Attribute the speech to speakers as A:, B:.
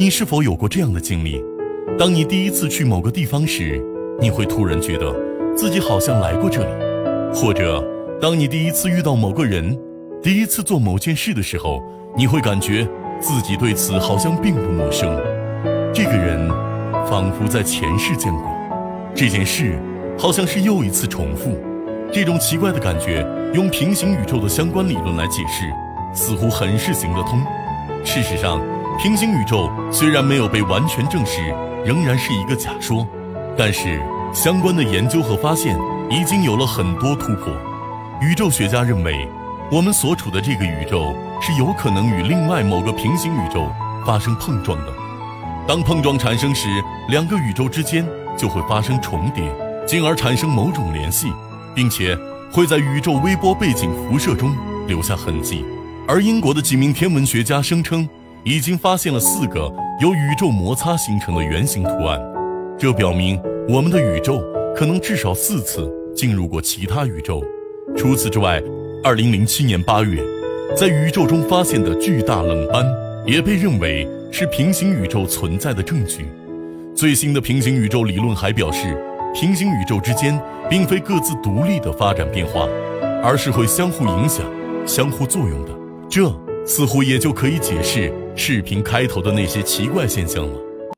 A: 你是否有过这样的经历？当你第一次去某个地方时，你会突然觉得自己好像来过这里；或者，当你第一次遇到某个人，第一次做某件事的时候，你会感觉自己对此好像并不陌生。这个人仿佛在前世见过，这件事好像是又一次重复。这种奇怪的感觉，用平行宇宙的相关理论来解释，似乎很是行得通。事实上，平行宇宙虽然没有被完全证实，仍然是一个假说，但是相关的研究和发现已经有了很多突破。宇宙学家认为，我们所处的这个宇宙是有可能与另外某个平行宇宙发生碰撞的。当碰撞产生时，两个宇宙之间就会发生重叠，进而产生某种联系，并且会在宇宙微波背景辐射中留下痕迹。而英国的几名天文学家声称，已经发现了四个由宇宙摩擦形成的圆形图案，这表明我们的宇宙可能至少四次进入过其他宇宙。除此之外，2007年8月，在宇宙中发现的巨大冷斑也被认为是平行宇宙存在的证据。最新的平行宇宙理论还表示，平行宇宙之间并非各自独立的发展变化，而是会相互影响、相互作用的。这似乎也就可以解释视频开头的那些奇怪现象了。